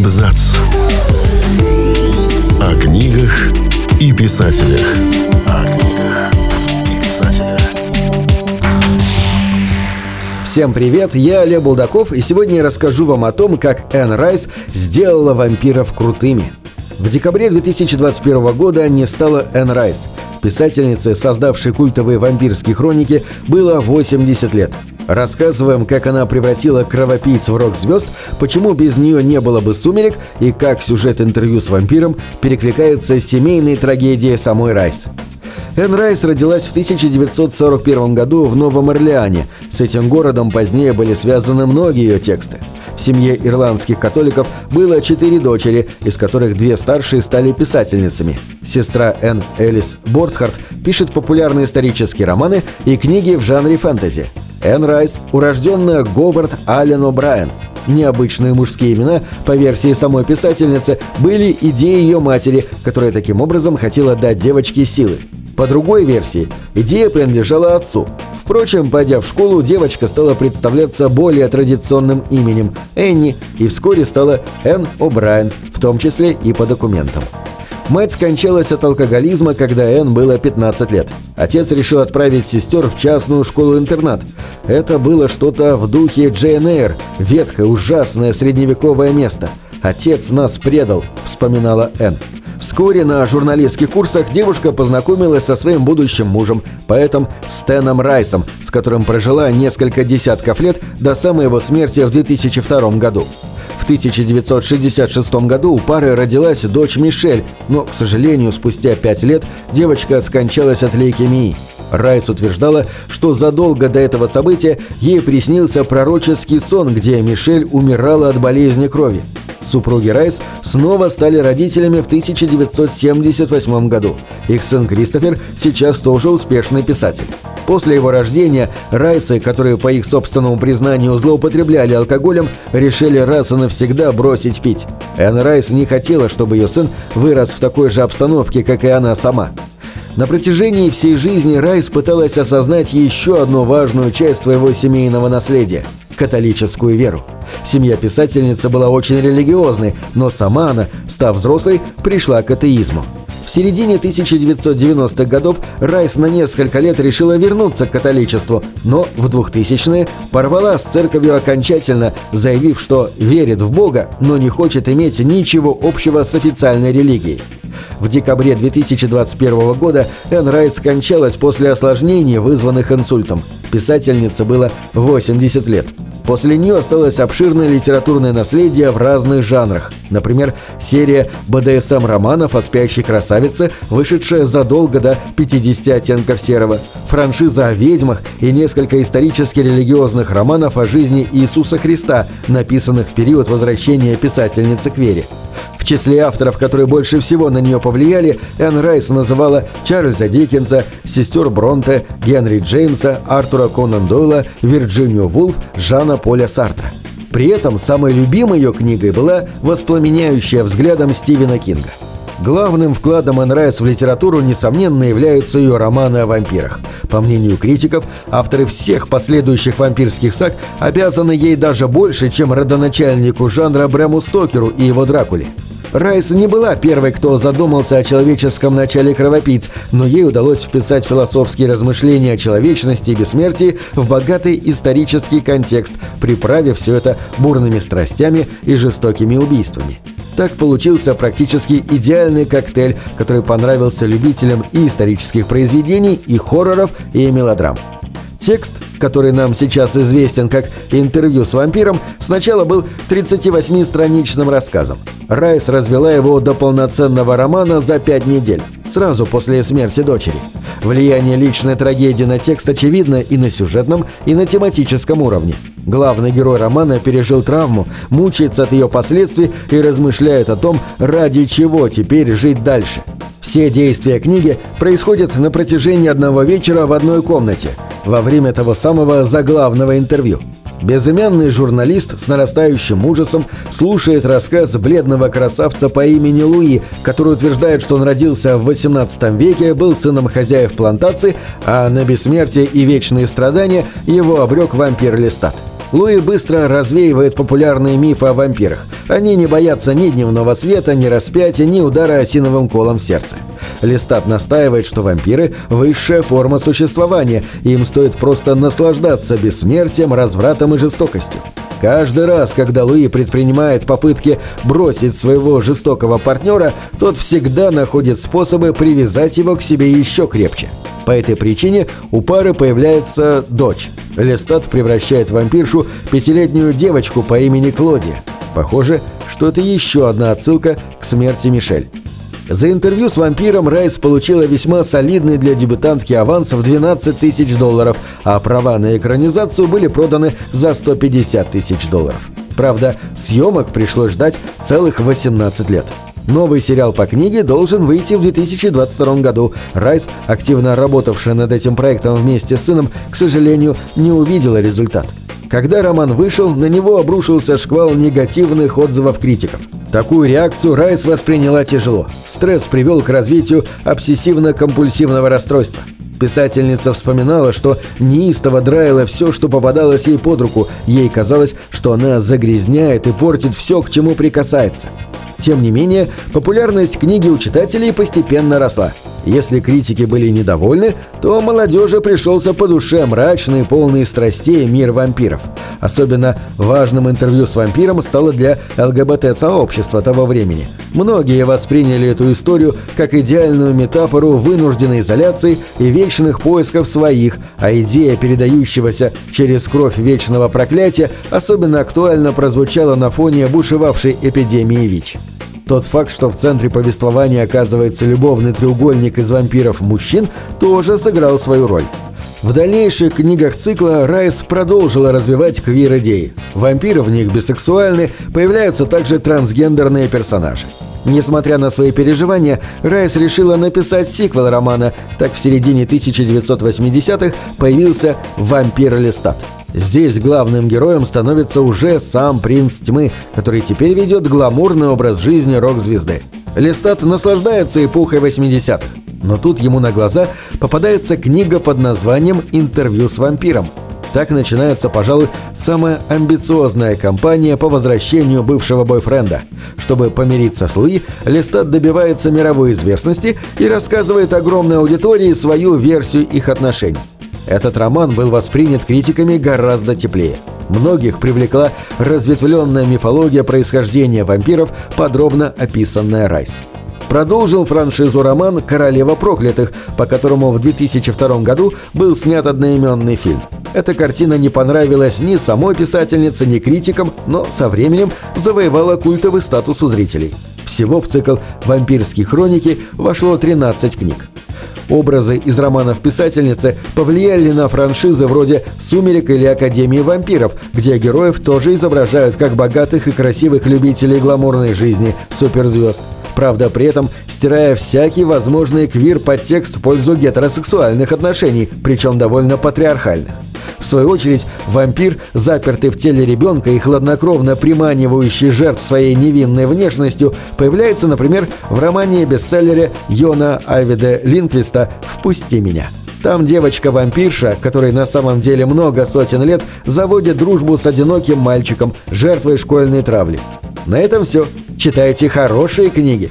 Абзац. О книгах и писателях. О книгах и писателях. Всем привет, я Олег Булдаков, и сегодня я расскажу вам о том, как Энн Райс сделала вампиров крутыми. В декабре 2021 года не стало Энн Райс. Писательнице, создавшей культовые вампирские хроники, было 80 лет. Рассказываем, как она превратила кровопийц в рок-звезд, почему без нее не было бы «Сумерек» и как сюжет интервью с вампиром перекликается с семейной трагедией самой Райс. Энн Райс родилась в 1941 году в Новом Орлеане. С этим городом позднее были связаны многие ее тексты. В семье ирландских католиков было четыре дочери, из которых две старшие стали писательницами. Сестра Энн Элис Бортхарт пишет популярные исторические романы и книги в жанре фэнтези. Энн Райс – урожденная Говард Аллен О'Брайен. Необычные мужские имена, по версии самой писательницы, были идеей ее матери, которая таким образом хотела дать девочке силы. По другой версии, идея принадлежала отцу. Впрочем, пойдя в школу, девочка стала представляться более традиционным именем – Энни, и вскоре стала Энн О'Брайен, в том числе и по документам. Мать скончалась от алкоголизма, когда Энн было 15 лет. Отец решил отправить сестер в частную школу-интернат. Это было что-то в духе Джейн Эйр, ветхое, ужасное средневековое место. «Отец нас предал», — вспоминала Энн. Вскоре на журналистских курсах девушка познакомилась со своим будущим мужем, поэтом Стэном Райсом, с которым прожила несколько десятков лет до самой его смерти в 2002 году. В 1966 году у пары родилась дочь Мишель, но, к сожалению, спустя пять лет девочка скончалась от лейкемии. Райс утверждала, что задолго до этого события ей приснился пророческий сон, где Мишель умирала от болезни крови. Супруги Райс снова стали родителями в 1978 году. Их сын Кристофер сейчас тоже успешный писатель. После его рождения Райсы, которые по их собственному признанию злоупотребляли алкоголем, решили раз и навсегда бросить пить. Энн Райс не хотела, чтобы ее сын вырос в такой же обстановке, как и она сама. На протяжении всей жизни Райс пыталась осознать еще одну важную часть своего семейного наследия – католическую веру. Семья писательницы была очень религиозной, но сама она, став взрослой, пришла к атеизму. В середине 1990-х годов Райс на несколько лет решила вернуться к католичеству, но в 2000-е порвала с церковью окончательно, заявив, что верит в Бога, но не хочет иметь ничего общего с официальной религией. В декабре 2021 года Энн Райт скончалась после осложнений, вызванных инсультом. Писательнице было 80 лет. После нее осталось обширное литературное наследие в разных жанрах. Например, серия БДСМ-романов о спящей красавице, вышедшая задолго до 50 оттенков серого, франшиза о ведьмах и несколько исторически-религиозных романов о жизни Иисуса Христа, написанных в период возвращения писательницы к вере. Числе авторов, которые больше всего на нее повлияли, Энн Райс называла Чарльза Диккенса, сестер Бронте, Генри Джеймса, Артура Конан Дойла, Вирджинию Вулф, Жана Поля Сартра. При этом самой любимой ее книгой была «Воспламеняющая взглядом Стивена Кинга». Главным вкладом Энн Райс в литературу, несомненно, являются ее романы о вампирах. По мнению критиков, авторы всех последующих вампирских саг обязаны ей даже больше, чем родоначальнику жанра Брэму Стокеру и его Дракуле. Райс не была первой, кто задумался о человеческом начале кровопийц, но ей удалось вписать философские размышления о человечности и бессмертии в богатый исторический контекст, приправив все это бурными страстями и жестокими убийствами. Так получился практически идеальный коктейль, который понравился любителям и исторических произведений, и хорроров, и мелодрам. Текст, который нам сейчас известен как «Интервью с вампиром», сначала был 38-страничным рассказом. Райс развела его до полноценного романа за пять недель, сразу после смерти дочери. Влияние личной трагедии на текст очевидно и на сюжетном, и на тематическом уровне. Главный герой романа пережил травму, мучается от ее последствий и размышляет о том, ради чего теперь жить дальше. Все действия книги происходят на протяжении одного вечера в одной комнате – во время того самого заглавного интервью. Безымянный журналист с нарастающим ужасом слушает рассказ бледного красавца по имени Луи, который утверждает, что он родился в 18 веке, был сыном хозяев плантации, а на бессмертие и вечные страдания его обрек вампир Листат. Луи быстро развеивает популярные мифы о вампирах. Они не боятся ни дневного света, ни распятия, ни удара осиновым колом в Листат настаивает, что вампиры – высшая форма существования, и им стоит просто наслаждаться бессмертием, развратом и жестокостью. Каждый раз, когда Луи предпринимает попытки бросить своего жестокого партнера, тот всегда находит способы привязать его к себе еще крепче. По этой причине у пары появляется дочь. Лестат превращает вампиршу пятилетнюю девочку по имени Клодия. Похоже, что это еще одна отсылка к смерти Мишель. За интервью с вампиром Райс получила весьма солидный для дебютантки аванс в 12 тысяч долларов, а права на экранизацию были проданы за 150 тысяч долларов. Правда, съемок пришлось ждать целых 18 лет. Новый сериал по книге должен выйти в 2022 году. Райс, активно работавшая над этим проектом вместе с сыном, к сожалению, не увидела результат. Когда роман вышел, на него обрушился шквал негативных отзывов критиков. Такую реакцию Райс восприняла тяжело. Стресс привел к развитию обсессивно-компульсивного расстройства. Писательница вспоминала, что неистово драила все, что попадалось ей под руку. Ей казалось, что она загрязняет и портит все, к чему прикасается. Тем не менее, популярность книги у читателей постепенно росла. Если критики были недовольны, то молодежи пришелся по душе мрачный, полный страстей мир вампиров. Особенно важным интервью с вампиром стало для ЛГБТ-сообщества того времени. Многие восприняли эту историю как идеальную метафору вынужденной изоляции и вечных поисков своих, а идея передающегося через кровь вечного проклятия особенно актуально прозвучала на фоне бушевавшей эпидемии ВИЧ. Тот факт, что в центре повествования оказывается любовный треугольник из вампиров-мужчин, тоже сыграл свою роль. В дальнейших книгах цикла Райс продолжила развивать квир-идеи. Вампиры в них бисексуальны, появляются также трансгендерные персонажи. Несмотря на свои переживания, Райс решила написать сиквел романа, так в середине 1980-х появился «Вампир Листат». Здесь главным героем становится уже сам принц тьмы, который теперь ведет гламурный образ жизни рок-звезды. Листат наслаждается эпохой 80-х, но тут ему на глаза попадается книга под названием «Интервью с вампиром». Так начинается, пожалуй, самая амбициозная кампания по возвращению бывшего бойфренда. Чтобы помириться с Луи, Листат добивается мировой известности и рассказывает огромной аудитории свою версию их отношений. Этот роман был воспринят критиками гораздо теплее. Многих привлекла разветвленная мифология происхождения вампиров, подробно описанная Райс. Продолжил франшизу роман «Королева проклятых», по которому в 2002 году был снят одноименный фильм. Эта картина не понравилась ни самой писательнице, ни критикам, но со временем завоевала культовый статус у зрителей. Всего в цикл «Вампирские хроники» вошло 13 книг. Образы из романов писательницы повлияли на франшизы вроде «Сумерек» или «Академии вампиров», где героев тоже изображают как богатых и красивых любителей гламурной жизни, суперзвезд. Правда, при этом стирая всякий возможный квир-подтекст в пользу гетеросексуальных отношений, причем довольно патриархальных. В свою очередь, вампир, запертый в теле ребенка и хладнокровно приманивающий жертв своей невинной внешностью, появляется, например, в романе-бестселлере Йона Айвиде Линквиста «Впусти меня». Там девочка-вампирша, которой на самом деле много сотен лет, заводит дружбу с одиноким мальчиком, жертвой школьной травли. На этом все. Читайте хорошие книги.